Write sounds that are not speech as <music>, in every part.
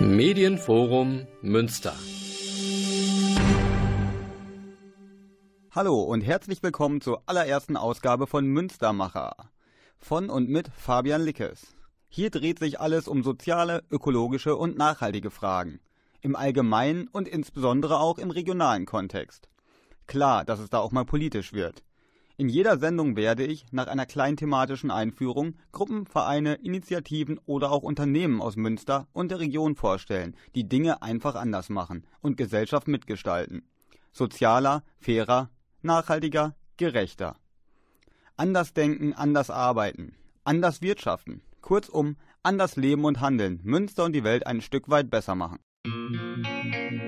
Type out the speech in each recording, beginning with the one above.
Medienforum Münster. Hallo und herzlich willkommen zur allerersten Ausgabe von Münstermacher. Von und mit Fabian Lickes. Hier dreht sich alles um soziale, ökologische und nachhaltige Fragen. Im allgemeinen und insbesondere auch im regionalen Kontext. Klar, dass es da auch mal politisch wird. In jeder Sendung werde ich, nach einer kleinen thematischen Einführung, Gruppen, Vereine, Initiativen oder auch Unternehmen aus Münster und der Region vorstellen, die Dinge einfach anders machen und Gesellschaft mitgestalten. Sozialer, fairer, nachhaltiger, gerechter. Anders denken, anders arbeiten, anders wirtschaften. Kurzum, anders leben und handeln, Münster und die Welt ein Stück weit besser machen. Lass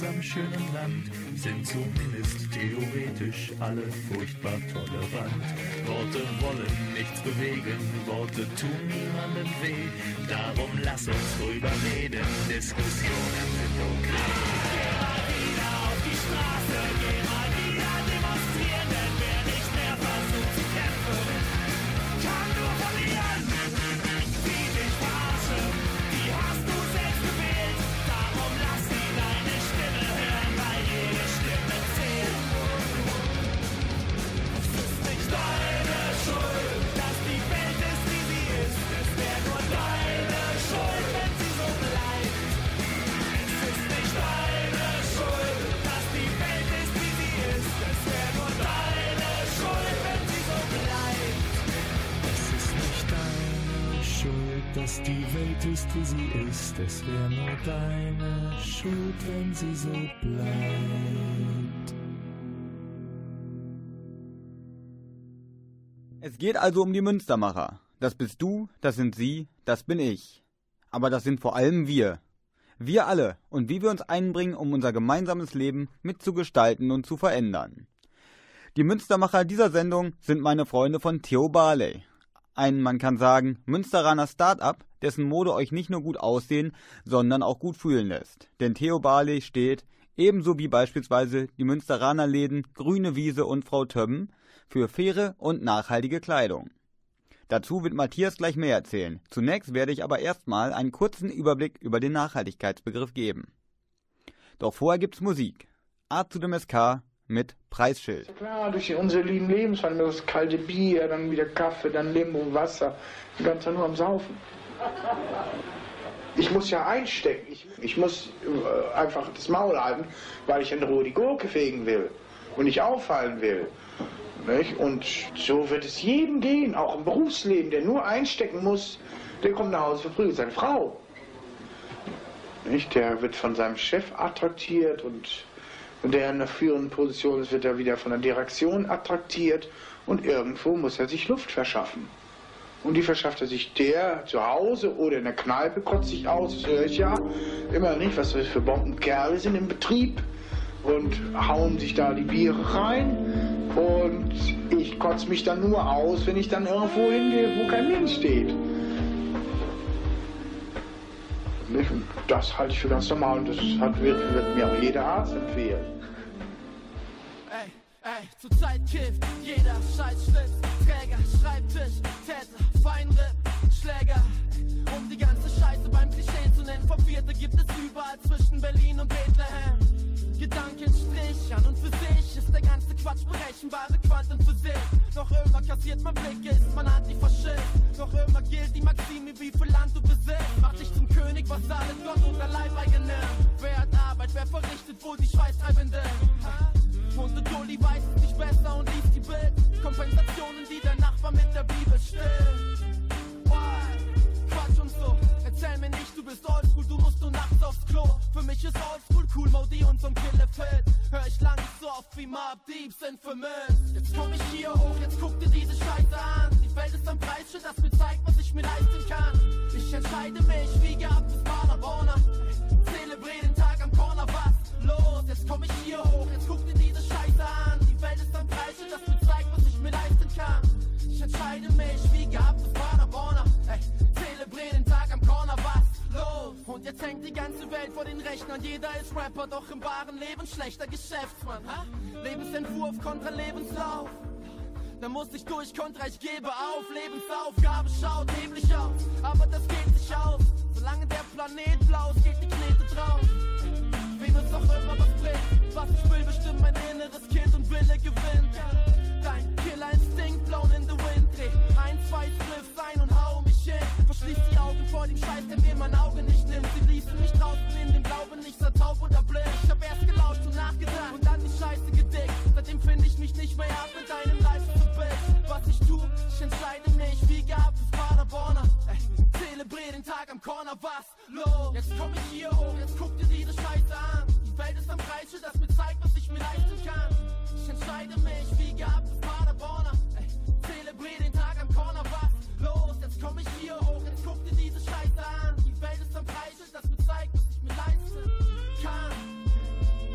unserem schönen Land sind zumindest theoretisch alle furchtbar tolerant. Worte wollen nichts bewegen, Worte tun niemandem weh. Darum lass uns drüber reden, Diskussionen sind okay. Geh mal wieder auf die Straße, geh mal dass die Welt ist, wie sie ist. Es wäre nur deine Schuld, wenn sie so bleibt. Es geht also um die Münstermacher. Das bist du, das sind sie, das bin ich. Aber das sind vor allem wir. Wir alle und wie wir uns einbringen, um unser gemeinsames Leben mitzugestalten und zu verändern. Die Münstermacher dieser Sendung sind meine Freunde von Theo Barley. Ein, man kann sagen, Münsteraner Start-up, dessen Mode euch nicht nur gut aussehen, sondern auch gut fühlen lässt. Denn Theo Barley steht, ebenso wie beispielsweise die Münsteraner Läden Grüne Wiese und Frau Többen, für faire und nachhaltige Kleidung. Dazu wird Matthias gleich mehr erzählen. Zunächst werde ich aber erstmal einen kurzen Überblick über den Nachhaltigkeitsbegriff geben. Doch vorher gibt's Musik. Art zu dem SK, mit Preisschild. Klar, durch unsere lieben Lebenswandel, das kalte Bier, dann wieder Kaffee, dann Limo, Wasser, die ganze Zeit nur am Saufen. Ich muss ja einstecken. Ich, ich muss äh, einfach das Maul halten, weil ich in Ruhe die Gurke fegen will und nicht auffallen will. Nicht? Und so wird es jedem gehen, auch im Berufsleben, der nur einstecken muss, der kommt nach Hause verprügelt seine Frau. Nicht? Der wird von seinem Chef attraktiert und der in einer führenden Position wird er wieder von der Direktion attraktiert und irgendwo muss er sich Luft verschaffen. Und die verschafft er sich der zu Hause oder in der Kneipe, kotzt sich aus, das höre ich ja immer nicht, was das für Bombenkerle sind im Betrieb und hauen sich da die Biere rein und ich kotze mich dann nur aus, wenn ich dann irgendwo hingehe, wo kein Mensch steht. Und das halte ich für ganz normal und das hat, wird, wird mir auch jeder Arzt empfehlen. Ey, ey, zurzeit kifft jeder Scheißschlitz, Träger, Schreibtisch, Täter, Feinripp, Schläger. Um die ganze Scheiße beim Klischee zu nennen, Verwirrte gibt es überall zwischen Berlin und Bethlehem. Gedankenstrich an und für sich ist der ganze Quatsch berechenbare Quantenphysik. Noch immer kassiert man Blicke, ist man antifaschist. Noch immer gilt die Maxime, wie viel Land du besitzt. Mach dich zum König, was alles Gott und der Leibeigene. Wer hat Arbeit, wer verrichtet wohl die Schweißtreibende? Und der Dulli weiß es nicht besser und liest die Bild. Kompensationen, die der Nachbar mit der Bibel stillt. Quatsch und so. Erzähl mir nicht, du bist oldschool, du musst nur nachts aufs Klo. Für mich ist oldschool cool, Modi und zum Killefit. Hör ich lang nicht so oft wie Mob Deep sind vermisst. Jetzt komm ich hier hoch, jetzt guck dir diese Scheiße an. Die Welt ist am Preisschild, das mir zeigt, was ich mir leisten kann. Ich entscheide mich, wie gehabt bis Paderborner. Zelebriere den Tag am Corner, was los? Jetzt komm ich hier hoch, jetzt guck dir diese Scheiße an. Die Welt ist am Preisschild, das mir zeigt, was ich mir leisten kann. Ich entscheide mich, wie gehabt bis Paderborner. Ey, Und jetzt hängt die ganze Welt vor den Rechnern. Jeder ist Rapper, doch im wahren Leben schlechter Geschäftsmann. Ha? Lebensentwurf kontra Lebenslauf. Da muss ich durch kontra, ich gebe auf. Lebensaufgabe schaut nämlich aus, aber das geht sich aus. Solange der Planet blau ist, geht die Knete drauf. Wem es auch immer was bringt, was ich will, bestimmt mein inneres Kind und Wille gewinnt. Dein Killerinstinkt blown in the wind. Dreh ein, zwei Spliffs ein und hin. Verschließ die Augen vor dem Scheiß, der mir mein Auge nicht nimmt. Sie ließen mich draußen in dem Glauben, ich sei taub oder blind. Ich hab erst gelauscht und nachgedacht und dann die Scheiße gedickt. Seitdem finde ich mich nicht mehr ab mit deinem Life zu Bild. Was ich tu, ich entscheide mich, wie gehabt ist Paderborner. Ey, zelebriere den Tag am Corner, was los? Jetzt komm ich hier hoch, jetzt guck dir diese Scheiße an. Die Welt ist am Preisschild, das mir zeigt, was ich mir leisten kann. Ich entscheide mich, wie gehabt ist Paderborner. Ey, zelebriere den Tag am Corner, was los? Jetzt komm ich hier hoch, Welt ist am Preisschild, das mir zeigt, was ich mir leisten kann.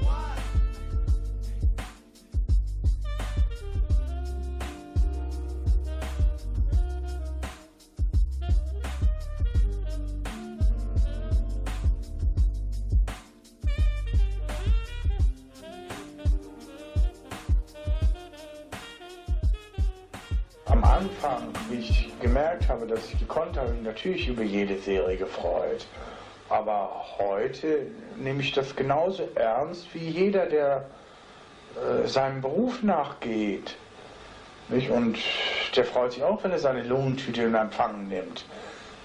Why? Am Anfang, ich gemerkt habe, dass ich gekonnt habe, natürlich über jede Serie gefreut. Aber heute nehme ich das genauso ernst wie jeder, der äh, seinem Beruf nachgeht. Nicht? Und der freut sich auch, wenn er seine Lohntüte in Empfang nimmt.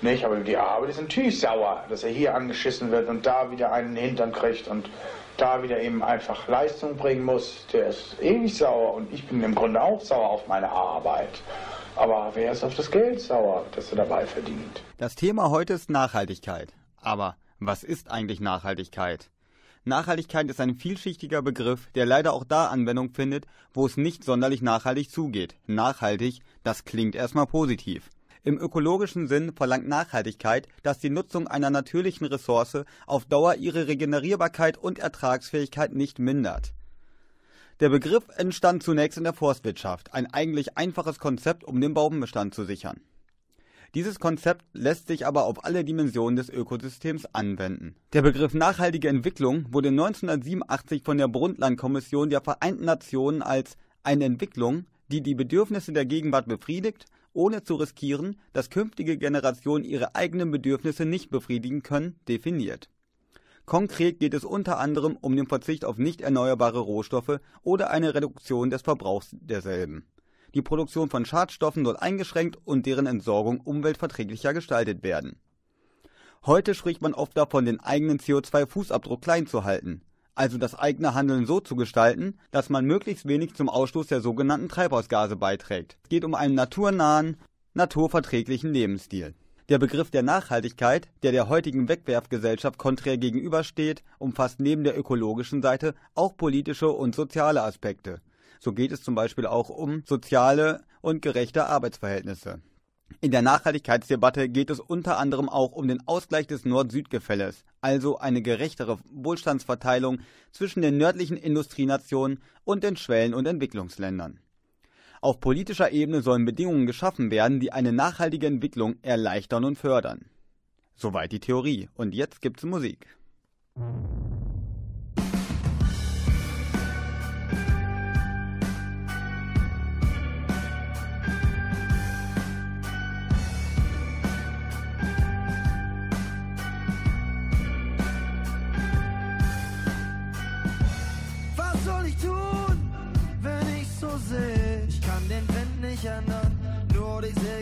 Nicht? Aber die Arbeit ist natürlich sauer, dass er hier angeschissen wird und da wieder einen Hintern kriegt und da wieder eben einfach Leistung bringen muss. Der ist ewig sauer und ich bin im Grunde auch sauer auf meine Arbeit. Aber wer ist auf das Geld sauer, das er dabei verdient? Das Thema heute ist Nachhaltigkeit. Aber was ist eigentlich Nachhaltigkeit? Nachhaltigkeit ist ein vielschichtiger Begriff, der leider auch da Anwendung findet, wo es nicht sonderlich nachhaltig zugeht. Nachhaltig, das klingt erstmal positiv. Im ökologischen Sinn verlangt Nachhaltigkeit, dass die Nutzung einer natürlichen Ressource auf Dauer ihre Regenerierbarkeit und Ertragsfähigkeit nicht mindert. Der Begriff entstand zunächst in der Forstwirtschaft, ein eigentlich einfaches Konzept, um den Baumbestand zu sichern. Dieses Konzept lässt sich aber auf alle Dimensionen des Ökosystems anwenden. Der Begriff nachhaltige Entwicklung wurde 1987 von der Brundtland-Kommission der Vereinten Nationen als eine Entwicklung, die die Bedürfnisse der Gegenwart befriedigt, ohne zu riskieren, dass künftige Generationen ihre eigenen Bedürfnisse nicht befriedigen können, definiert. Konkret geht es unter anderem um den Verzicht auf nicht erneuerbare Rohstoffe oder eine Reduktion des Verbrauchs derselben. Die Produktion von Schadstoffen soll eingeschränkt und deren Entsorgung umweltverträglicher gestaltet werden. Heute spricht man oft davon, den eigenen CO2-Fußabdruck klein zu halten, also das eigene Handeln so zu gestalten, dass man möglichst wenig zum Ausstoß der sogenannten Treibhausgase beiträgt. Es geht um einen naturnahen, naturverträglichen Lebensstil. Der Begriff der Nachhaltigkeit, der der heutigen Wegwerfgesellschaft konträr gegenübersteht, umfasst neben der ökologischen Seite auch politische und soziale Aspekte. So geht es zum Beispiel auch um soziale und gerechte Arbeitsverhältnisse. In der Nachhaltigkeitsdebatte geht es unter anderem auch um den Ausgleich des Nord-Süd-Gefälles, also eine gerechtere Wohlstandsverteilung zwischen den nördlichen Industrienationen und den Schwellen- und Entwicklungsländern. Auf politischer Ebene sollen Bedingungen geschaffen werden, die eine nachhaltige Entwicklung erleichtern und fördern. Soweit die Theorie. Und jetzt gibt's Musik.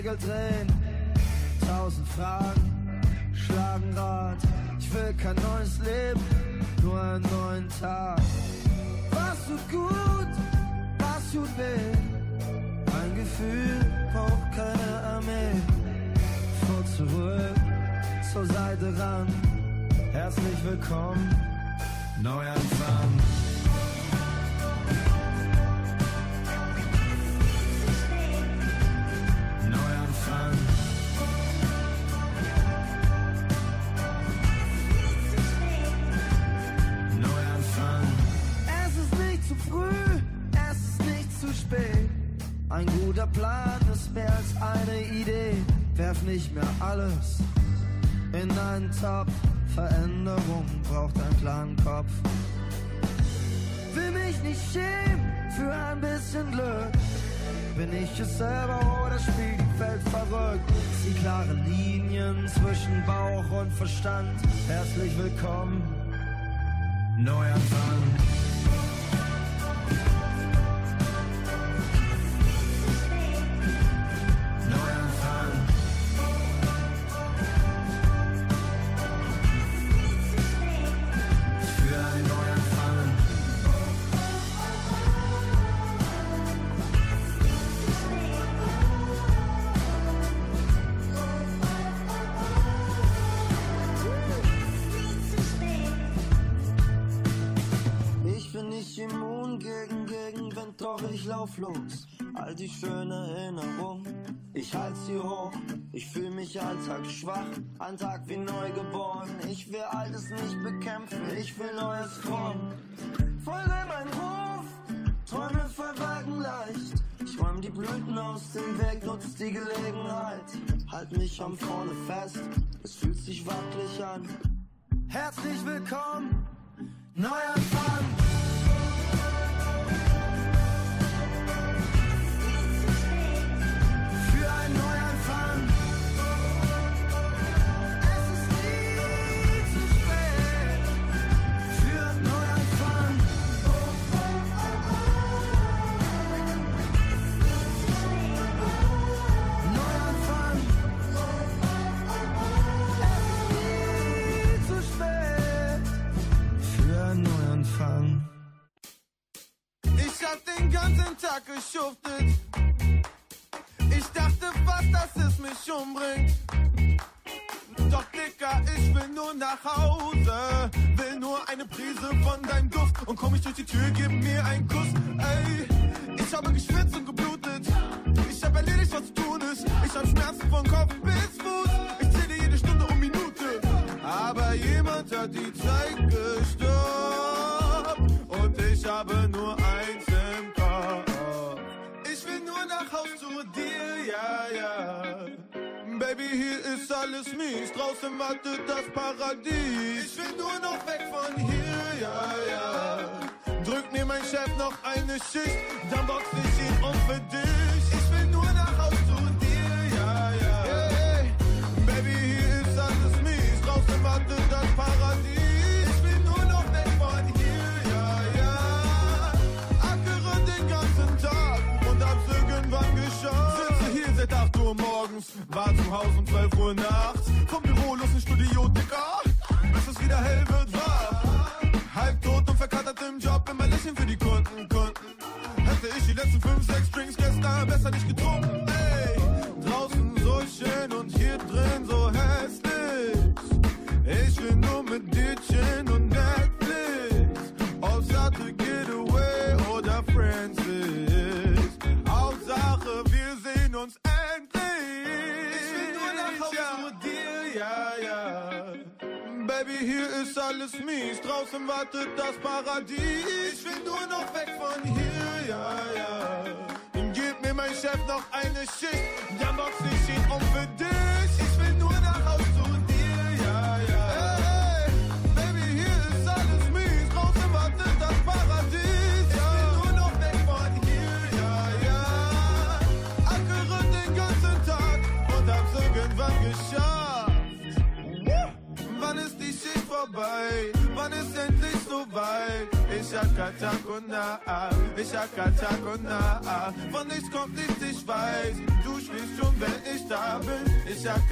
Segel drehen. Tausend Fragen schlagen Rad. Ich will kein neues Leben, nur einen neuen Tag. Was tut gut, was tut weh? Ein Gefühl braucht keine Armee. Vor zurück, zur Seite ran. Herzlich willkommen. Neuanfang. Nicht mehr alles in einen Topf. Veränderung braucht einen klaren Kopf. Will mich nicht schämen für ein bisschen Glück. Bin ich es selber oder spielt die Welt verrückt? Zieh klare Linien zwischen Bauch und Verstand. Herzlich willkommen. Neuanfang. All die schönen Erinnerungen, ich halt sie hoch. Ich fühl mich alltagsschwach, ein Tag wie neugeboren. Ich will Altes nicht bekämpfen, ich will Neues formen. Folge mein Ruf, Träume verwagen leicht. Ich räum die Blüten aus dem Weg, nutz die Gelegenheit. Halt mich am Vorne fest, es fühlt sich wackelig an. Herzlich willkommen, geschuftet. Ich dachte fast, dass es mich umbringt. Doch Dicker, ich will nur nach Hause. Will nur eine Prise von deinem Duft. Und komm ich durch die Tür, gib mir einen Kuss. Baby, hier ist alles mies. Draußen wartet das Paradies. Ich will nur noch weg von hier, ja, ja. Drück mir mein Chef noch eine Schicht, dann box ich ihn um für dich. War zu Hause um 12 Uhr nachts. Vom hier ist alles mies. Draußen wartet das Paradies. Ich will nur noch weg von hier, ja, ja. Gib mir mein Chef noch eine Schicht. Dann box Katakona, ich hab Katakona. Von nichts kommt nichts, ich weiß. Du schläfst schon, wenn ich da bin. Ich hab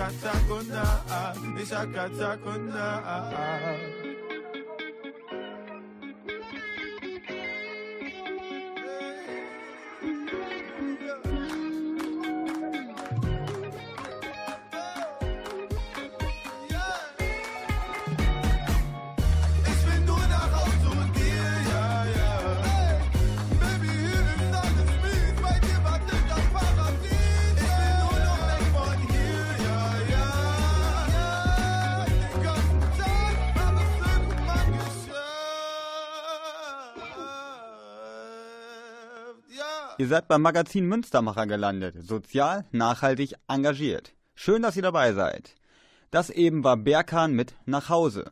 Ihr seid beim Magazin Münstermacher gelandet. Sozial, nachhaltig, engagiert. Schön, dass ihr dabei seid. Das eben war Berkan mit Nach Hause.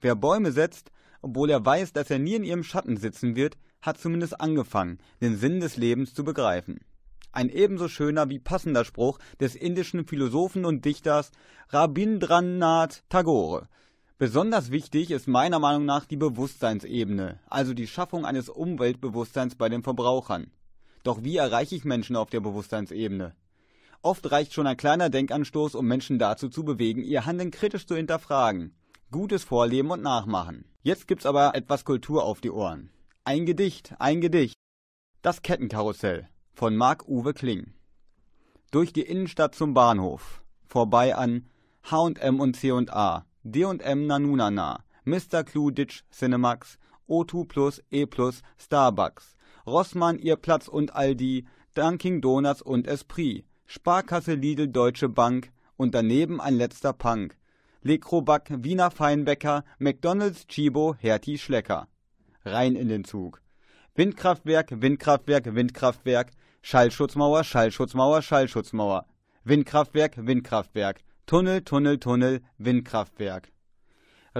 Wer Bäume setzt, obwohl er weiß, dass er nie in ihrem Schatten sitzen wird, hat zumindest angefangen, den Sinn des Lebens zu begreifen. Ein ebenso schöner wie passender Spruch des indischen Philosophen und Dichters Rabindranath Tagore. Besonders wichtig ist meiner Meinung nach die Bewusstseinsebene, also die Schaffung eines Umweltbewusstseins bei den Verbrauchern. Doch wie erreiche ich Menschen auf der Bewusstseinsebene? Oft reicht schon ein kleiner Denkanstoß, um Menschen dazu zu bewegen, ihr Handeln kritisch zu hinterfragen. Gutes Vorleben und Nachmachen. Jetzt gibt's aber etwas Kultur auf die Ohren. Ein Gedicht, ein Gedicht. Das Kettenkarussell von Marc-Uwe Kling. Durch die Innenstadt zum Bahnhof. Vorbei an H&M und C&A, D&M Nanunana, Mr. Clue Ditch Cinemax, O2 Plus, E Plus, Starbucks, Rossmann, Ihr Platz und Aldi, Dunkin Donuts und Esprit, Sparkasse Lidl Deutsche Bank und daneben ein letzter Punk. Lekroback, Wiener Feinbäcker, McDonalds, Chibo, Hertie Schlecker. Rein in den Zug. Windkraftwerk, Windkraftwerk, Windkraftwerk, Schallschutzmauer, Schallschutzmauer, Schallschutzmauer. Windkraftwerk, Windkraftwerk, Tunnel, Tunnel, Tunnel, Windkraftwerk.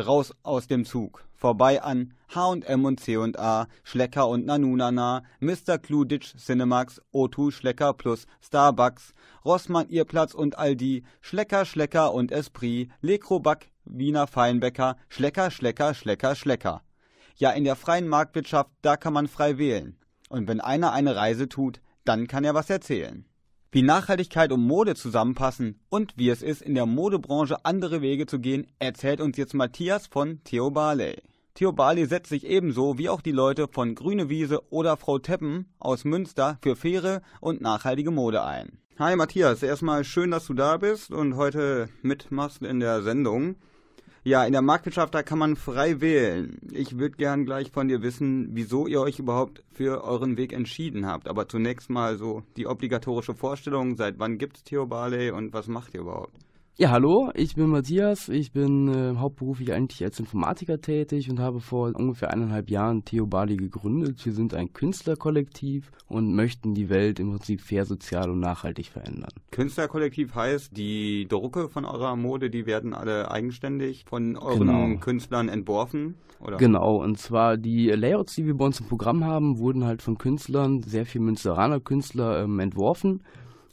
Raus aus dem Zug. Vorbei an H&M und C&A, Schlecker und Nanunana, Mr. Cluditch Cinemax, O2 Schlecker plus Starbucks, Rossmann Ihr Platz und Aldi, Schlecker, Schlecker und Esprit, Lekroback, Wiener Feinbäcker, Schlecker, Schlecker, Schlecker, Schlecker. Ja, in der freien Marktwirtschaft, da kann man frei wählen. Und wenn einer eine Reise tut, dann kann er was erzählen. Wie Nachhaltigkeit und Mode zusammenpassen und wie es ist, in der Modebranche andere Wege zu gehen, erzählt uns jetzt Matthias von Theo Barley. Theo Barley setzt sich ebenso wie auch die Leute von Grüne Wiese oder Frau Teppen aus Münster für faire und nachhaltige Mode ein. Hi Matthias, erstmal schön, dass du da bist und heute mitmachst in der Sendung. Ja, in der Marktwirtschaft, da kann man frei wählen. Ich würde gern gleich von dir wissen, wieso ihr euch überhaupt für euren Weg entschieden habt. Aber zunächst mal so die obligatorische Vorstellung, seit wann gibt's Theo Barley und was macht ihr überhaupt? Ja, hallo, ich bin Matthias. Ich bin äh, hauptberuflich eigentlich als Informatiker tätig und habe vor ungefähr eineinhalb Jahren Theo Bali gegründet. Wir sind ein Künstlerkollektiv und möchten die Welt im Prinzip fair, sozial und nachhaltig verändern. Künstlerkollektiv heißt, die Drucke von eurer Mode, die werden alle eigenständig von euren Genau. Künstlern entworfen? Oder? Genau, und zwar die Layouts, die wir bei uns im Programm haben, wurden halt von Künstlern, sehr viel Münsteraner Künstler, ähm, entworfen.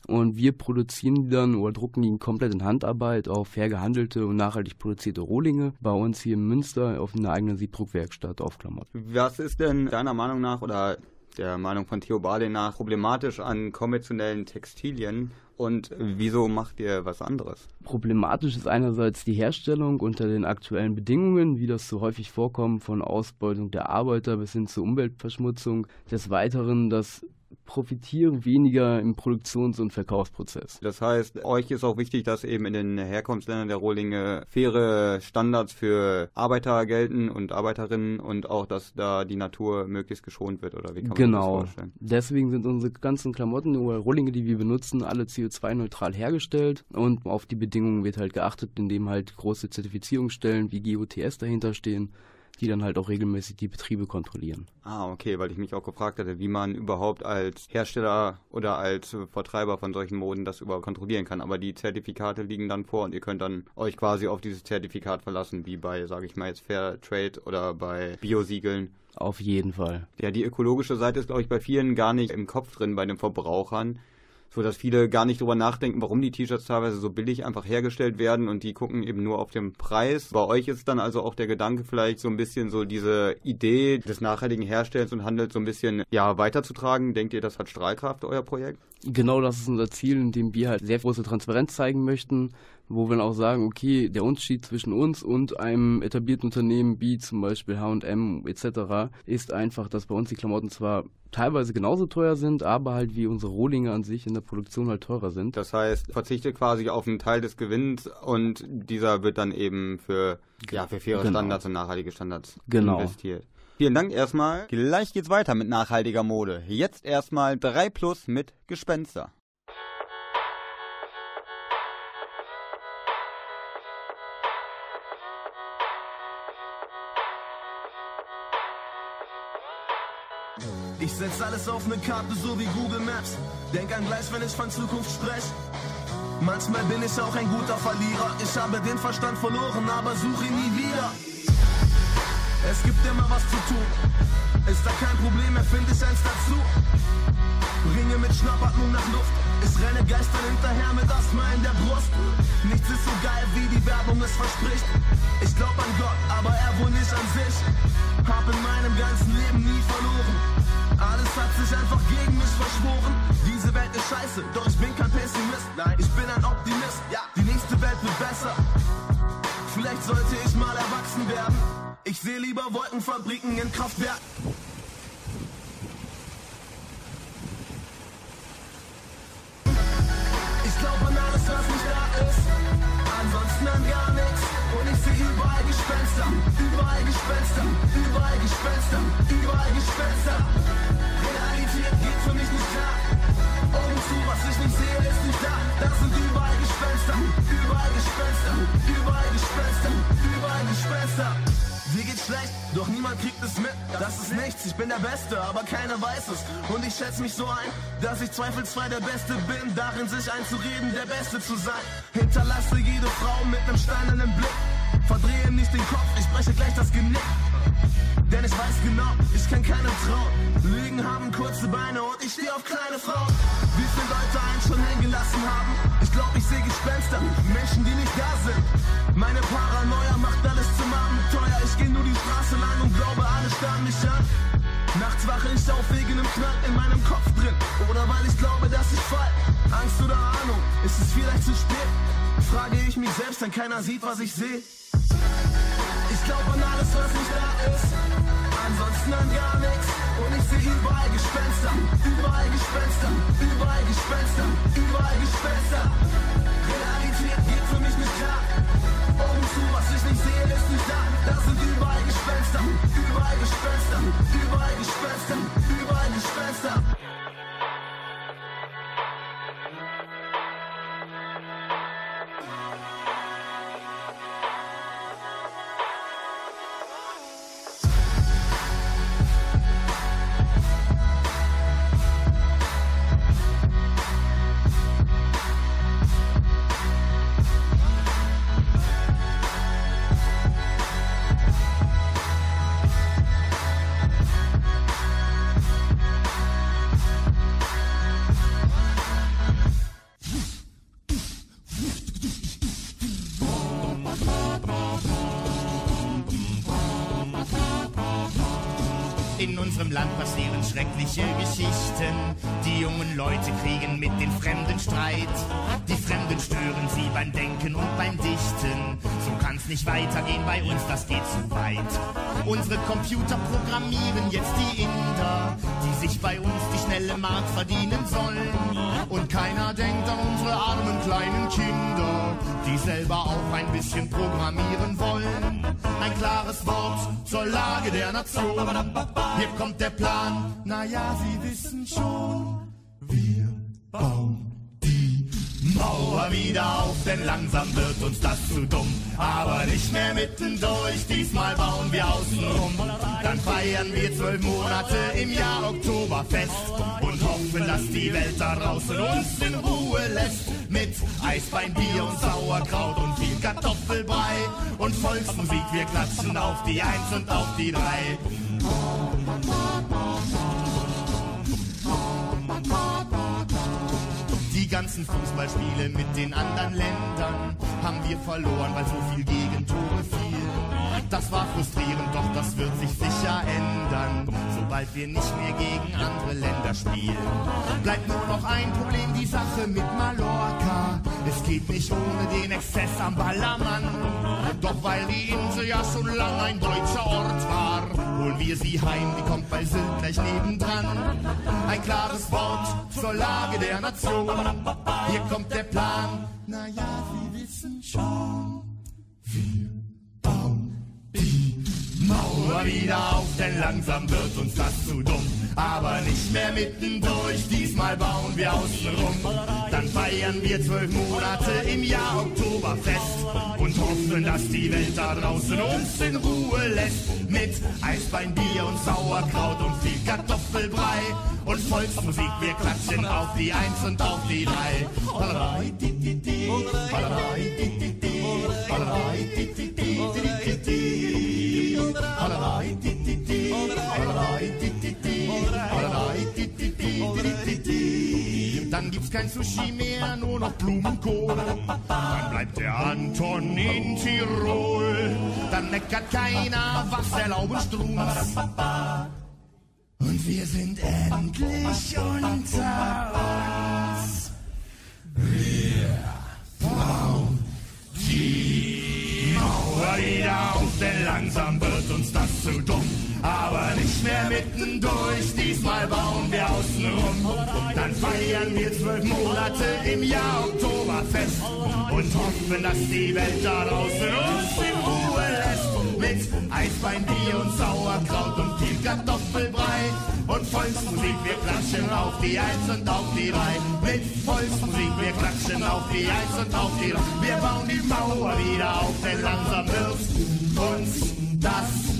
Und wir produzieren die dann oder drucken die komplett in Handarbeit auf fair gehandelte und nachhaltig produzierte Rohlinge bei uns hier in Münster auf einer eigenen Siebdruckwerkstatt auf Klamotten. Was ist denn deiner Meinung nach oder der Meinung von Theo Barley nach problematisch an konventionellen Textilien und wieso macht ihr was anderes? Problematisch ist einerseits die Herstellung unter den aktuellen Bedingungen, wie das so häufig vorkommt, von Ausbeutung der Arbeiter bis hin zur Umweltverschmutzung. Des Weiteren das profitieren weniger im Produktions- und Verkaufsprozess. Das heißt, euch ist auch wichtig, dass eben in den Herkunftsländern der Rohlinge faire Standards für Arbeiter gelten und Arbeiterinnen und auch, dass da die Natur möglichst geschont wird, oder wie kann man genau. das vorstellen? Deswegen sind unsere ganzen Klamotten oder Rohlinge, die wir benutzen, alle CO2-neutral hergestellt und auf die Bedingungen wird halt geachtet, indem halt große Zertifizierungsstellen wie GOTS dahinter stehen die dann halt auch regelmäßig die Betriebe kontrollieren. Ah, okay, weil ich mich auch gefragt hatte, wie man überhaupt als Hersteller oder als Vertreiber von solchen Moden das überhaupt kontrollieren kann. Aber die Zertifikate liegen dann vor und ihr könnt dann euch quasi auf dieses Zertifikat verlassen, wie bei, sage ich mal jetzt Fair Trade oder bei Biosiegeln. Auf jeden Fall. Ja, die ökologische Seite ist, glaube ich, bei vielen gar nicht im Kopf drin, bei den Verbrauchern so dass viele gar nicht drüber nachdenken, warum die T-Shirts teilweise so billig einfach hergestellt werden und die gucken eben nur auf den Preis. Bei euch ist dann also auch der Gedanke vielleicht so ein bisschen so diese Idee des nachhaltigen Herstellens und Handels so ein bisschen ja weiterzutragen. Denkt ihr, das hat Strahlkraft euer Projekt? Genau, das ist unser Ziel, in dem wir halt sehr große Transparenz zeigen möchten wo wir dann auch sagen, okay, der Unterschied zwischen uns und einem etablierten Unternehmen wie zum Beispiel H&M etc. ist einfach, dass bei uns die Klamotten zwar teilweise genauso teuer sind, aber halt wie unsere Rohlinge an sich in der Produktion halt teurer sind. Das heißt, verzichtet quasi auf einen Teil des Gewinns und dieser wird dann eben für, ja, für faire genau. Standards und nachhaltige Standards genau. investiert. Vielen Dank erstmal. Gleich geht's weiter mit nachhaltiger Mode. Jetzt erstmal 3 Plus mit Gespenster. Ich setz alles auf ne Karte, so wie Google Maps. Denk an gleich, wenn ich von Zukunft sprech. Manchmal bin ich auch ein guter Verlierer. Ich habe den Verstand verloren, aber suche ihn nie wieder. Es gibt immer was zu tun. Ist da kein Problem, erfinde ich eins dazu. Ringe mit Schnappatmung nach Luft. Ich renne Geistern hinterher mit Asthma in der Brust. Nichts ist so geil, wie die Werbung es verspricht. Ich glaub an Gott, aber er wohl nicht an sich. Hab in meinem ganzen Leben nie verloren. Alles hat sich einfach gegen mich verschworen. Diese Welt ist scheiße, doch ich bin kein Pessimist. Nein, ich bin ein Optimist. Ja, die nächste Welt wird besser. Vielleicht sollte ich mal erwachsen werden. Ich sehe lieber Wolkenfabriken in Kraftwerk. Überall Gespenster, überall Gespenster, überall Gespenster, überall Gespenster. Realität geht für mich nicht klar. Augen zu, was ich nicht sehe, ist nicht da. Das sind überall Gespenster, überall Gespenster, überall Gespenster, überall Gespenster. Mir geht's schlecht, doch niemand kriegt es mit. Das ist nichts, ich bin der Beste, aber keiner weiß es. Und ich schätze mich so ein, dass ich zweifelsfrei der Beste bin, darin sich einzureden, der Beste zu sein. Hinterlasse jede Frau mit nem steinernen Blick. Verdrehe nicht den Kopf, ich breche gleich das Genick. Denn ich weiß genau, ich kann keinem trauen. Lügen haben kurze Beine und ich stehe auf kleine Frauen. Wie viele Leute einen schon hängen gelassen haben? Ich glaube, ich sehe Gespenster, Menschen, die nicht da sind. Meine Paranoia macht alles zum Abenteuer. Ich gehe nur die Straße lang und glaube, alle starren mich an. Nachts wache ich auf wegen einem Knall in meinem Kopf drin. Oder weil ich glaube, dass ich fall. Angst oder Ahnung, ist es vielleicht zu spät? Frage ich mich selbst, denn keiner sieht, was ich sehe. Ich glaube an alles, was nicht da ist. Ansonsten an gar nichts. Und ich sehe überall Gespenster, überall Gespenster, überall Gespenster, überall Gespenster. Realität geht für mich nicht klar. Augen zu, was ich nicht sehe, ist nicht da. Da sind überall Gespenster, überall Gespenster, überall Gespenster, überall Gespenster. Schnelle Mark verdienen sollen. Und keiner denkt an unsere armen kleinen Kinder, die selber auch ein bisschen programmieren wollen. Ein klares Wort zur Lage der Nation. Hier kommt der Plan, naja, Sie wissen schon, wir bauen Mauer wieder auf, denn langsam wird uns das zu dumm. Aber nicht mehr mittendurch, diesmal bauen wir außenrum. Dann feiern wir zwölf Monate im Jahr Oktoberfest und hoffen, dass die Welt da draußen uns in Ruhe lässt. Mit Eisbein, Bier und Sauerkraut und viel Kartoffelbrei und Volksmusik, wir klatschen auf die Eins und auf die Drei. Ganzen Fußballspiele mit den anderen Ländern haben wir verloren, weil so viel Gegentore fiel. Das war frustrierend, doch das wird sich sicher ändern, sobald wir nicht mehr gegen andere Länder spielen. Bleibt nur noch ein Problem, die Sache mit Mallorca. Es geht nicht ohne den Exzess am Ballermann. Doch weil die Insel ja schon lang ein deutscher Ort war, holen wir sie heim, die kommt bei Sylt gleich nebendran. Ein klares Wort zur Lage der Nation. Hier kommt der Plan. Naja, Sie wissen schon, wir bauen die Mauer wieder auf, denn langsam wird uns das zu dumm. Aber nicht mehr mittendurch, diesmal bauen wir außenrum. Dann feiern wir zwölf Monate im Jahr Oktoberfest und hoffen, dass die Welt da draußen uns in Ruhe lässt. Mit Eisbein, Bier und Sauerkraut und viel Kartoffelbrei und Volksmusik. Wir klatschen auf die Eins und auf die Drei. Hollerei, di, di, di. Hollerei, di, di, di. Hollerei. Di, di, Dann gibt's kein Sushi mehr, nur noch Blumenkohl. Dann bleibt der Anton in Tirol. Dann meckert keiner, was erlauben Strunz. Und wir sind endlich unter uns. Wir bauen die Mauer wieder auf, denn langsam wird uns zu dumm. Aber nicht mehr mittendurch, diesmal bauen wir außenrum. Dann feiern wir zwölf Monate im Jahr Oktoberfest und hoffen, dass die Welt da draußen uns in Ruhe lässt. Mit Eisbein, Bier und Sauerkraut und viel Kartoffelbrei und Volksmusik, wir klatschen auf die Eins und auf die Drei. Mit Volksmusik, wir klatschen auf die Eins und auf die Drei. Wir bauen die Mauer wieder auf, denn langsam wird uns das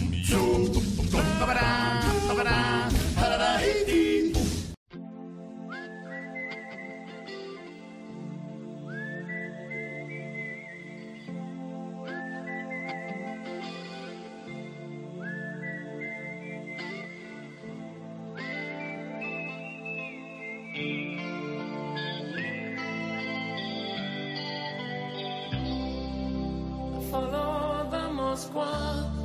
follow the Moscow.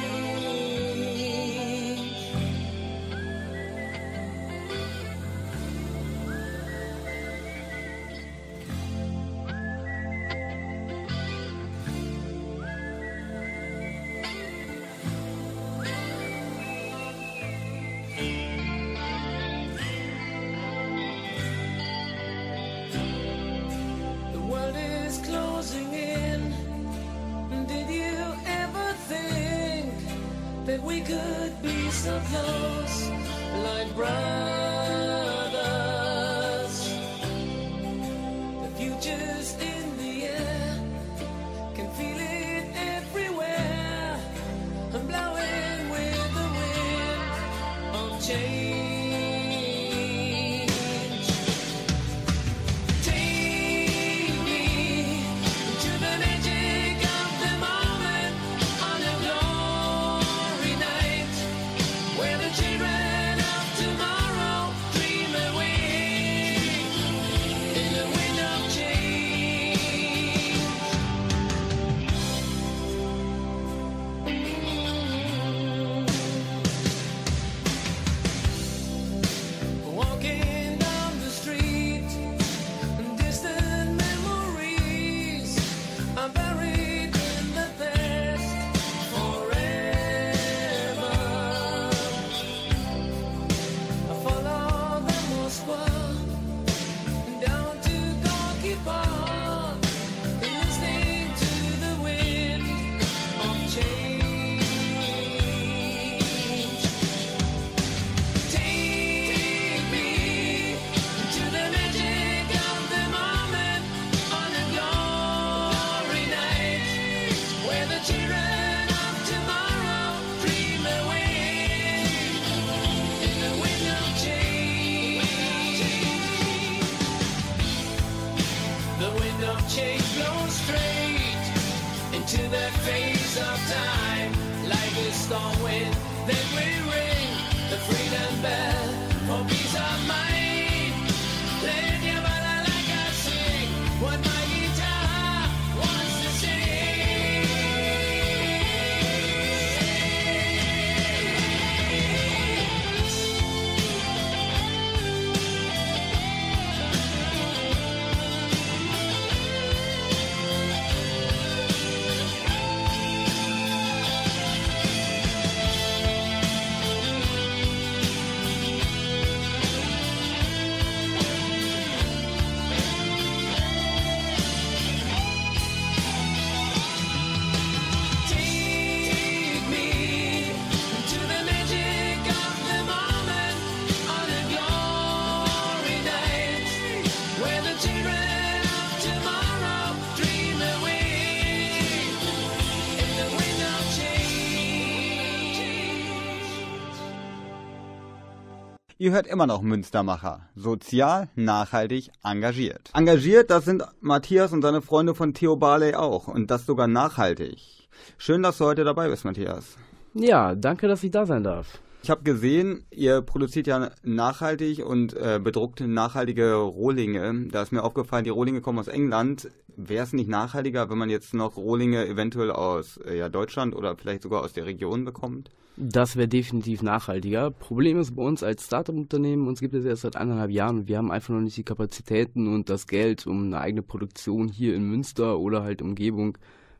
Ihr hört immer noch Münstermacher. Sozial, nachhaltig, engagiert. Engagiert, das sind Matthias und seine Freunde von Theo Barley auch. Und das sogar nachhaltig. Schön, dass du heute dabei bist, Matthias. Ja, danke, dass ich da sein darf. Ich habe gesehen, ihr produziert ja nachhaltig und äh, bedruckt nachhaltige Rohlinge. Da ist mir aufgefallen, die Rohlinge kommen aus England. Wäre es nicht nachhaltiger, wenn man jetzt noch Rohlinge eventuell aus äh, ja, Deutschland oder vielleicht sogar aus der Region bekommt? Das wäre definitiv nachhaltiger. Problem ist bei uns als Startup-Unternehmen, uns gibt es erst seit anderthalb Jahren und wir haben einfach noch nicht die Kapazitäten und das Geld, um eine eigene Produktion hier in Münster oder halt Umgebung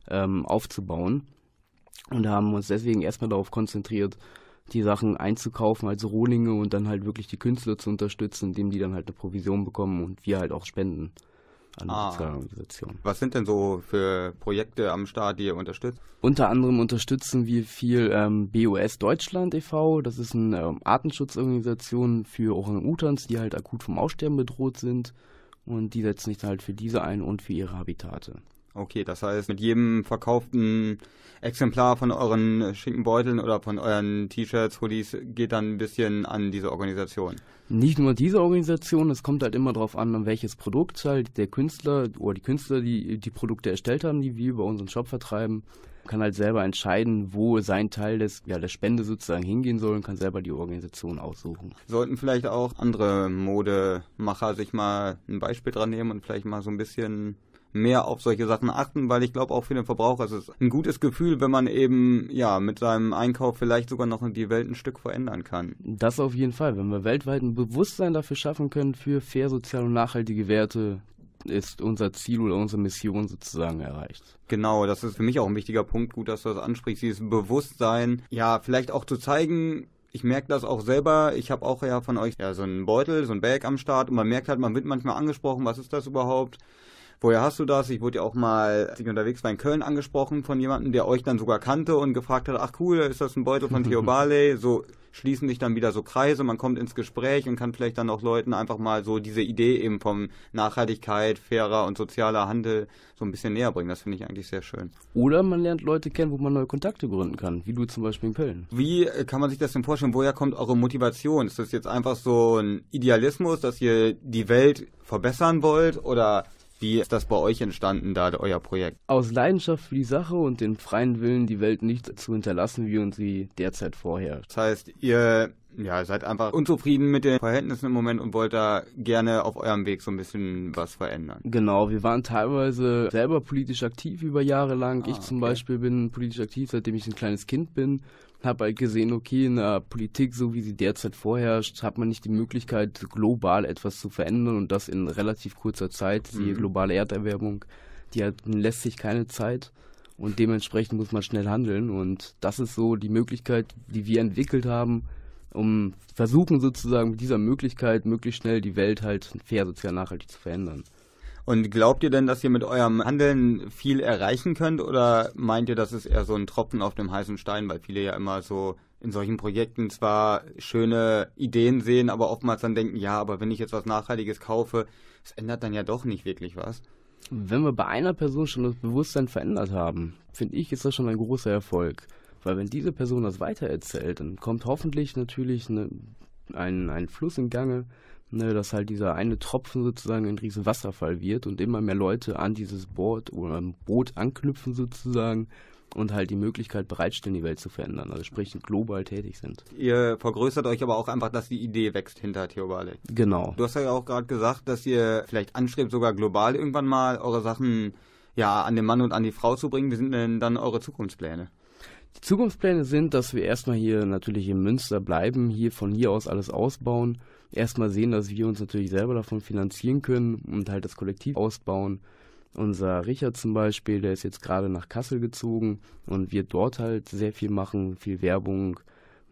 ähm, aufzubauen. Und haben uns deswegen erstmal darauf konzentriert, die Sachen einzukaufen als Rohlinge und dann halt wirklich die Künstler zu unterstützen, indem die dann halt eine Provision bekommen und wir halt auch spenden an Ah. Sozialorganisationen. Was sind denn so für Projekte am Start, die ihr unterstützt? Unter anderem unterstützen wir viel ähm, BOS Deutschland e.V., das ist eine ähm, Artenschutzorganisation für Orang-Utans, die halt akut vom Aussterben bedroht sind und die setzen sich halt für diese ein und für ihre Habitate. Okay, das heißt, mit jedem verkauften Exemplar von euren schicken Beuteln oder von euren T-Shirts, Hoodies geht dann ein bisschen an diese Organisation. Nicht nur diese Organisation, es kommt halt immer darauf an, welches Produkt halt der Künstler oder die Künstler, die die Produkte erstellt haben, die wir über unseren Shop vertreiben, kann halt selber entscheiden, wo sein Teil des, ja, der Spende sozusagen hingehen soll und kann selber die Organisation aussuchen. Sollten vielleicht auch andere Modemacher sich mal ein Beispiel dran nehmen und vielleicht mal so ein bisschen mehr auf solche Sachen achten, weil ich glaube auch für den Verbraucher ist es ein gutes Gefühl, wenn man eben ja mit seinem Einkauf vielleicht sogar noch die Welt ein Stück verändern kann. Das auf jeden Fall. Wenn wir weltweit ein Bewusstsein dafür schaffen können für fair, sozial und nachhaltige Werte, ist unser Ziel oder unsere Mission sozusagen erreicht. Genau, das ist für mich auch ein wichtiger Punkt. Gut, dass du das ansprichst, dieses Bewusstsein, ja, vielleicht auch zu zeigen, ich merke das auch selber. Ich habe auch ja von euch ja so einen Beutel, so ein Bag am Start und man merkt halt, man wird manchmal angesprochen, was ist das überhaupt? Woher hast du das? Ich wurde ja auch mal, als ich unterwegs war in Köln angesprochen von jemandem, der euch dann sogar kannte und gefragt hat, ach cool, ist das ein Beutel von Theo <laughs> Barley? So schließen sich dann wieder so Kreise, man kommt ins Gespräch und kann vielleicht dann auch Leuten einfach mal so diese Idee eben vom Nachhaltigkeit, fairer und sozialer Handel so ein bisschen näher bringen. Das finde ich eigentlich sehr schön. Oder man lernt Leute kennen, wo man neue Kontakte gründen kann, wie du zum Beispiel in Köln. Wie kann man sich das denn vorstellen? Woher kommt eure Motivation? Ist das jetzt einfach so ein Idealismus, dass ihr die Welt verbessern wollt? Oder wie ist das bei euch entstanden, da euer Projekt? Aus Leidenschaft für die Sache und dem freien Willen, die Welt nicht zu hinterlassen, wie uns sie derzeit vorherrscht. Das heißt, ihr ja, seid einfach unzufrieden mit den Verhältnissen im Moment und wollt da gerne auf eurem Weg so ein bisschen was verändern. Genau, wir waren teilweise selber politisch aktiv über Jahre lang. Ah, ich zum okay. Beispiel bin politisch aktiv, seitdem ich ein kleines Kind bin. Habe halt gesehen, okay, in der Politik, so wie sie derzeit vorherrscht, hat man nicht die Möglichkeit, global etwas zu verändern und das in relativ kurzer Zeit, siehe Mhm. globale Erderwärmung. die hat, lässt sich keine Zeit und dementsprechend muss man schnell handeln und das ist so die Möglichkeit, die wir entwickelt haben, um versuchen sozusagen mit dieser Möglichkeit möglichst schnell die Welt halt fair, sozial, nachhaltig zu verändern. Und glaubt ihr denn, dass ihr mit eurem Handeln viel erreichen könnt oder meint ihr, das ist eher so ein Tropfen auf dem heißen Stein, weil viele ja immer so in solchen Projekten zwar schöne Ideen sehen, aber oftmals dann denken, ja, aber wenn ich jetzt was Nachhaltiges kaufe, es ändert dann ja doch nicht wirklich was. Wenn wir bei einer Person schon das Bewusstsein verändert haben, finde ich, ist das schon ein großer Erfolg. Weil wenn diese Person das weitererzählt, dann kommt hoffentlich natürlich eine, ein, ein Fluss in Gange, ne, dass halt dieser eine Tropfen sozusagen ein riesen Wasserfall wird und immer mehr Leute an dieses Boot oder Boot anknüpfen sozusagen und halt die Möglichkeit bereitstellen, die Welt zu verändern. Also sprich global tätig sind. Ihr vergrößert euch aber auch einfach, dass die Idee wächst hinter Theobale. Genau. Du hast ja auch gerade gesagt, dass ihr vielleicht anstrebt, sogar global irgendwann mal eure Sachen ja an den Mann und an die Frau zu bringen. Wie sind denn dann eure Zukunftspläne? Die Zukunftspläne sind, dass wir erstmal hier natürlich in Münster bleiben, hier von hier aus alles ausbauen, erstmal sehen, dass wir uns natürlich selber davon finanzieren können und halt das Kollektiv ausbauen. Unser Richard zum Beispiel, der ist jetzt gerade nach Kassel gezogen und wird dort halt sehr viel machen, viel Werbung,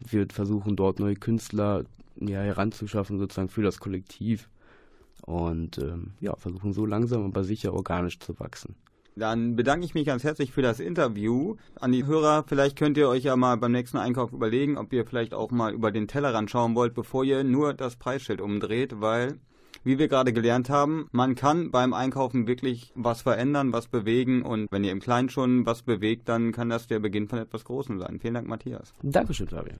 wird versuchen, dort neue Künstler ja, heranzuschaffen, sozusagen für das Kollektiv. Und ähm, ja, versuchen so langsam aber sicher organisch zu wachsen. Dann bedanke ich mich ganz herzlich für das Interview. An die Hörer, vielleicht könnt ihr euch ja mal beim nächsten Einkauf überlegen, ob ihr vielleicht auch mal über den Tellerrand schauen wollt, bevor ihr nur das Preisschild umdreht, weil, wie wir gerade gelernt haben, man kann beim Einkaufen wirklich was verändern, was bewegen und wenn ihr im Kleinen schon was bewegt, dann kann das der Beginn von etwas Großem sein. Vielen Dank, Matthias. Dankeschön, Fabian.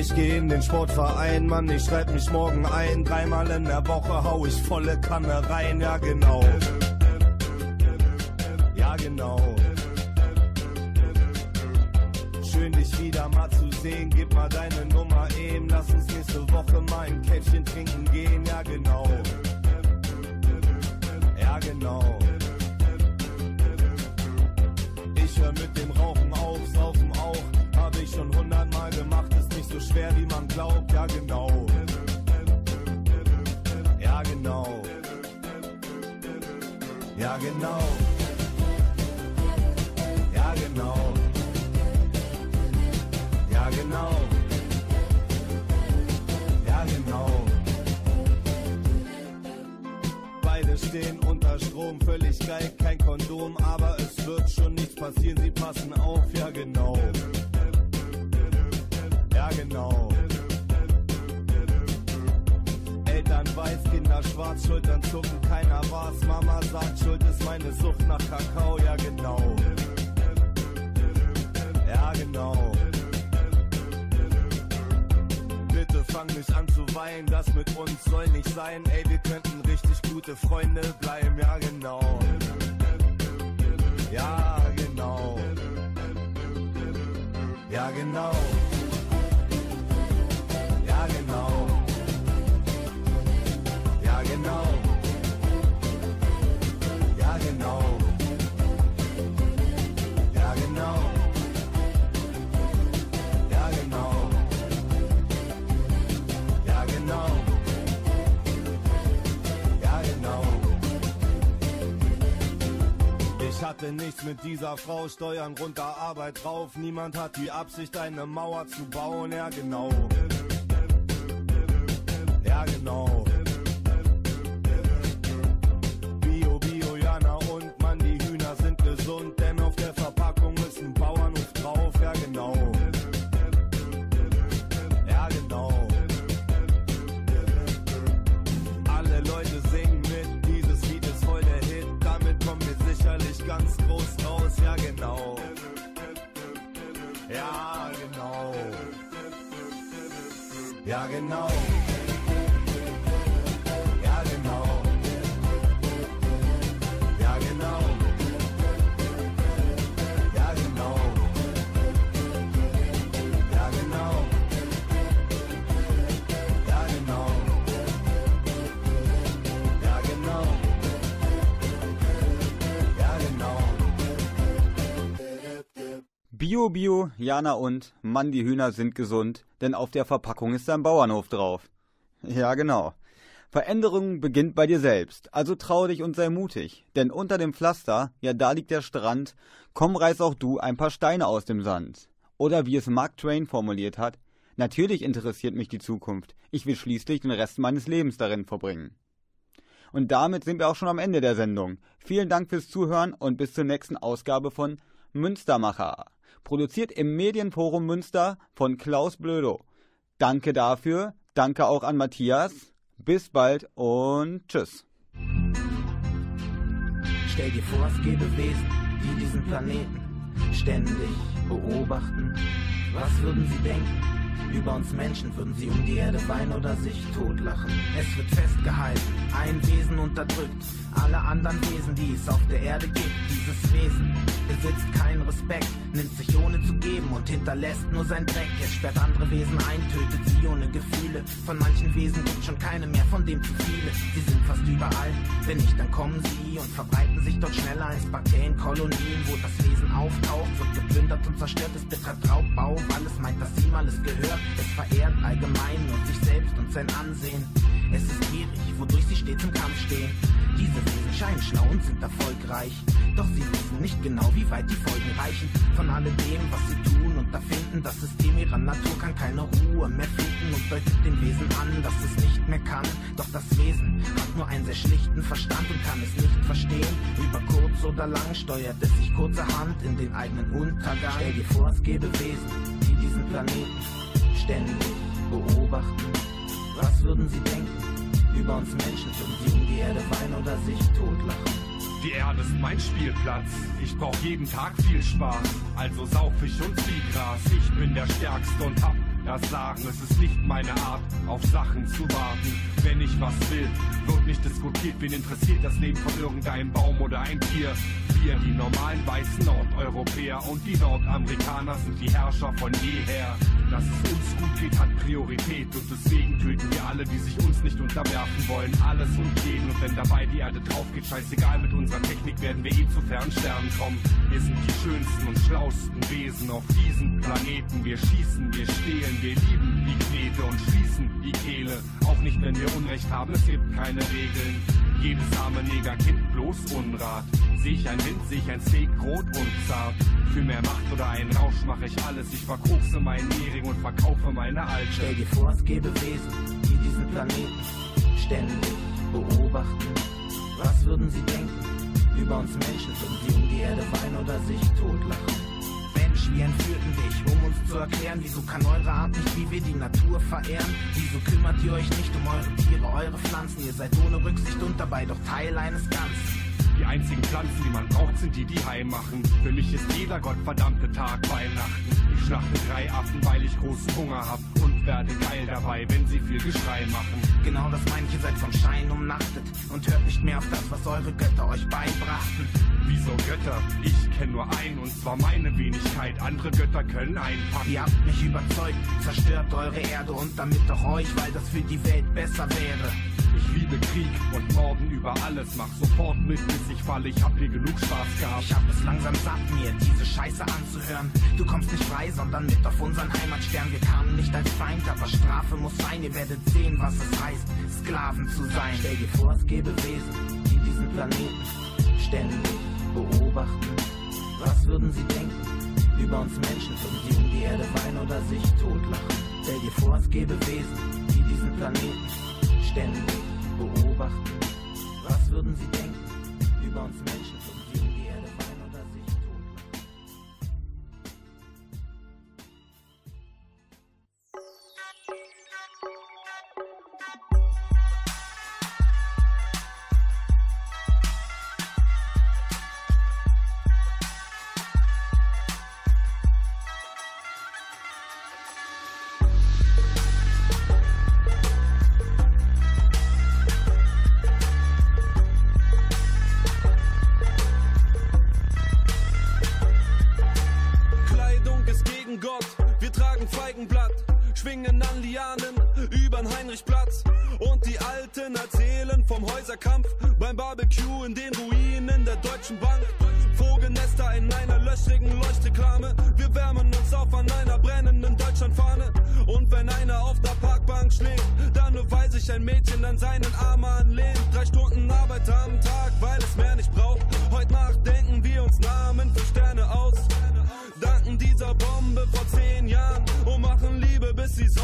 Ich geh in den Sportverein, Mann, ich schreib mich morgen ein. Dreimal in der Woche hau ich volle Kanne rein, ja genau. Nichts mit dieser Frau, Steuern runter, Arbeit drauf. Niemand hat die Absicht, eine Mauer zu bauen. Ja genau. Bio, Jana und Mann, die Hühner sind gesund, denn auf der Verpackung ist ein Bauernhof drauf. Ja, genau. Veränderung beginnt bei dir selbst, also trau dich und sei mutig, denn unter dem Pflaster, ja da liegt der Strand, komm reiß auch du ein paar Steine aus dem Sand. Oder wie es Mark Twain formuliert hat, natürlich interessiert mich die Zukunft, ich will schließlich den Rest meines Lebens darin verbringen. Und damit sind wir auch schon am Ende der Sendung. Vielen Dank fürs Zuhören und bis zur nächsten Ausgabe von Münstermacher. Produziert im Medienforum Münster von Klaus Blödo. Danke dafür, danke auch an Matthias. Bis bald und tschüss. Stell dir vor, es gäbe Wesen, die diesen Planeten ständig beobachten. Was würden sie denken? Über uns Menschen würden sie um die Erde weinen oder sich totlachen. Es wird festgehalten, ein Wesen unterdrückt. Alle anderen Wesen, die es auf der Erde gibt, dieses Wesen besitzt keinen Respekt, nimmt sich ohne zu geben und hinterlässt nur sein Dreck. Es sperrt andere Wesen ein, tötet sie ohne Gefühle. Von manchen Wesen gibt schon keine mehr, von dem zu viele. Sie sind fast überall, wenn nicht, dann kommen sie und verbreiten sich dort schneller als Bakterienkolonien. Wo das Wesen auftaucht, wird geplündert und zerstört. Es betreibt Raubbau, weil es meint, dass ihm alles gehört. Es verehrt allgemein nur sich selbst und sein Ansehen. Es ist gierig, wodurch sie stets im Kampf stehen. Diese Wesen scheinen schlau und sind erfolgreich. Doch sie wissen nicht genau, wie weit die Folgen reichen. Von alledem, was sie tun und erfinden. Das System ihrer Natur kann keine Ruhe mehr finden und deutet dem Wesen an, dass es nicht mehr kann. Doch das Wesen hat nur einen sehr schlichten Verstand und kann es nicht verstehen. Über kurz oder lang steuert es sich kurzerhand in den eigenen Untergang. Stell dir vor, es gäbe Wesen, die diesen Planeten ständig beobachten. Was würden sie denken? Über uns Menschen sie um die Erde weinen oder sich totlachen. Die Erde ist mein Spielplatz. Ich brauch jeden Tag viel Spaß. Also sauf ich und zieh Gras. Ich bin der Stärkste und hab das sagen. Es ist nicht meine Art, auf Sachen zu warten. Wenn ich was will, wird nicht diskutiert. Wen interessiert das Leben von irgendeinem Baum oder ein Tier? Wir, die normalen weißen Nordeuropäer und die Nordamerikaner sind die Herrscher von jeher. Dass es uns gut geht, hat Priorität und deswegen töten wir alle, die sich uns nicht unterwerfen wollen. Alles und jeden und wenn dabei die Erde drauf geht, scheißegal, mit unserer Technik werden wir eh zu fernen Sternen kommen. Wir sind die schönsten und schlausten Wesen auf diesem Planeten. Wir schießen, wir stehlen, wir lieben die Knete und schließen die Kehle. Auch nicht, wenn wir Unrecht haben, es gibt keine Regeln. Jedes arme Negerkind bloß Unrat. Sehe ich ein Wind, sehe ich ein Steak, rot und zart. Für mehr Macht oder einen Rausch mache ich alles. Ich verkokse meinen Hering und verkaufe meine Alte. Stell dir vor, es gäbe Wesen, die diesen Planeten ständig beobachten. Was würden sie denken über uns Menschen? Würden sie um die Erde weinen oder sich totlachen? Wir entführten dich, um uns zu erklären, wieso kann eure Art nicht wie wir die Natur verehren? Wieso kümmert ihr euch nicht um eure Tiere, eure Pflanzen? Ihr seid ohne Rücksicht und dabei doch Teil eines Ganzen. Die einzigen Pflanzen, die man braucht, sind die, die heim machen. Für mich ist jeder gottverdammte Tag Weihnachten. Ich schlachte drei Affen, weil ich großen Hunger hab und werde geil dabei, wenn sie viel Geschrei machen. Genau das meine ich, ihr seid vom Schein umnachtet und hört nicht mehr auf das, was eure Götter euch beibrachten. Wieso Götter? Ich kenn nur einen und zwar meine Wenigkeit. Andere Götter können einpacken. Ihr habt mich überzeugt, zerstört eure Erde und damit doch euch, weil das für die Welt besser wäre. Ich liebe Krieg und Morden über alles. Mach sofort mit, bis ich falle. Ich hab hier genug Spaß gehabt. Ich hab es langsam satt, mir diese Scheiße anzuhören. Du kommst nicht frei, sondern mit auf unseren Heimatstern. Wir kamen nicht als Feind, aber Strafe muss sein. Ihr werdet sehen, was es heißt, Sklaven zu sein. Stell dir vor, es gäbe Wesen, die diesen Planeten ständig beobachten. Was würden sie denken über uns Menschen? Würden sie die Erde weinen oder sich totlachen? Stell dir vor, es gäbe Wesen, die diesen Planeten ständig beobachten. Was würden sie denken über uns Menschen?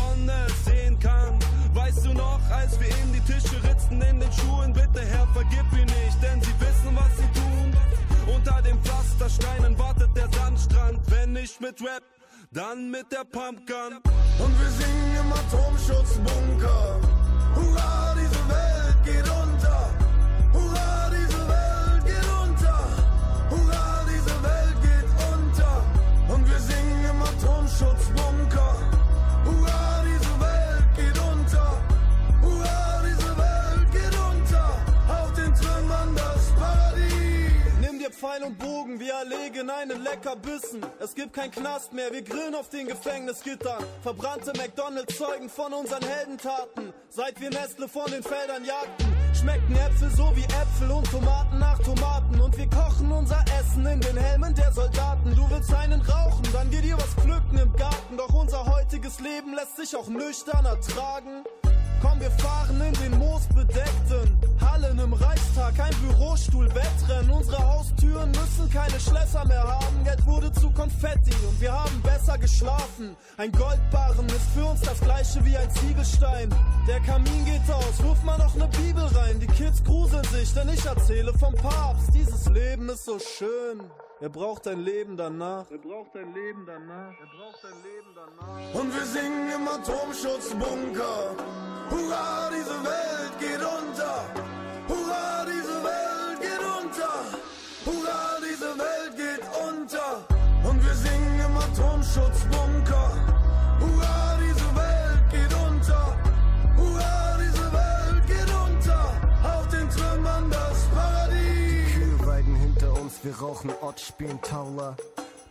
Sonne sehen kann. Weißt du noch, als wir in die Tische ritzten in den Schuhen, bitte Herr, vergib mir nicht, denn sie wissen, was sie tun. Unter den Pflastersteinen wartet der Sandstrand, wenn nicht mit Rap, dann mit der Pumpgun. Und wir singen im Atomschutzbunker. Hurra, diese Welt geht unter. Hurra, diese Welt geht unter. Hurra, diese Welt geht unter. Und wir singen im Atomschutzbunker. Pfeil und Bogen, wir erlegen einen Leckerbissen. Es gibt kein Knast mehr, wir grillen auf den Gefängnisgittern. Verbrannte McDonalds zeugen von unseren Heldentaten. Seit wir Nestle von den Feldern jagten, schmecken Äpfel so wie Äpfel und Tomaten nach Tomaten. Und wir kochen unser Essen in den Helmen der Soldaten. Du willst einen rauchen, dann geh dir was pflücken im Garten. Doch unser heutiges Leben lässt sich auch nüchtern ertragen. Komm, wir fahren in den moosbedeckten Hallen im Reichstag, ein Bürostuhl, Wettrennen. Unsere Haustüren müssen keine Schlösser mehr haben. Geld wurde zu Konfetti und wir haben besser geschlafen. Ein Goldbarren ist für uns das gleiche wie ein Ziegelstein. Der Kamin geht aus, wirf mal noch ne Bibel rein. Die Kids gruseln sich, denn ich erzähle vom Papst. Dieses Leben ist so schön. Er braucht ein Leben danach. Er braucht ein Leben danach. Er braucht ein Leben danach. Und wir singen im Atomschutzbunker. Hurra, diese Welt geht unter. Hurra, diese Welt geht unter. Hurra, diese Welt geht unter. Und wir singen im Atomschutzbunker. Rauchen Ott, spielen Taula.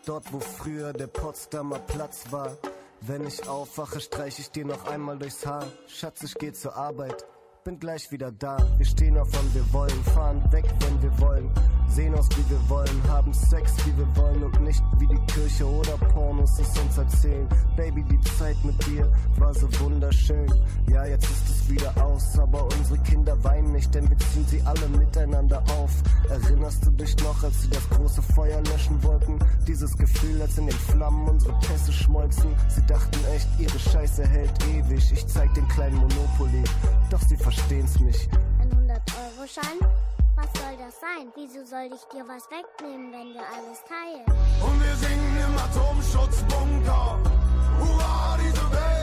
Dort, wo früher der Potsdamer Platz war. Wenn ich aufwache, streich ich dir noch einmal durchs Haar. Schatz, ich geh zur Arbeit bin gleich wieder da. Wir stehen auf, wann wir wollen, fahren weg, wenn wir wollen. Sehen aus, wie wir wollen, haben Sex, wie wir wollen und nicht wie die Kirche oder Pornos es uns erzählen. Baby, die Zeit mit dir war so wunderschön. Ja, jetzt ist es wieder aus, aber unsere Kinder weinen nicht, denn wir ziehen sie alle miteinander auf. Erinnerst du dich noch, als sie das große Feuer löschen wollten? Dieses Gefühl, als in den Flammen unsere Pässe schmolzen. Sie dachten echt, ihre Scheiße hält ewig. Ich zeig den kleinen Monopoly, doch sie verstehen's nicht. Ein 100-Euro-Schein? Was soll das sein? Wieso soll ich dir was wegnehmen, wenn wir alles teilen? Und wir singen im Atomschutzbunker. Hurra, diese Welt!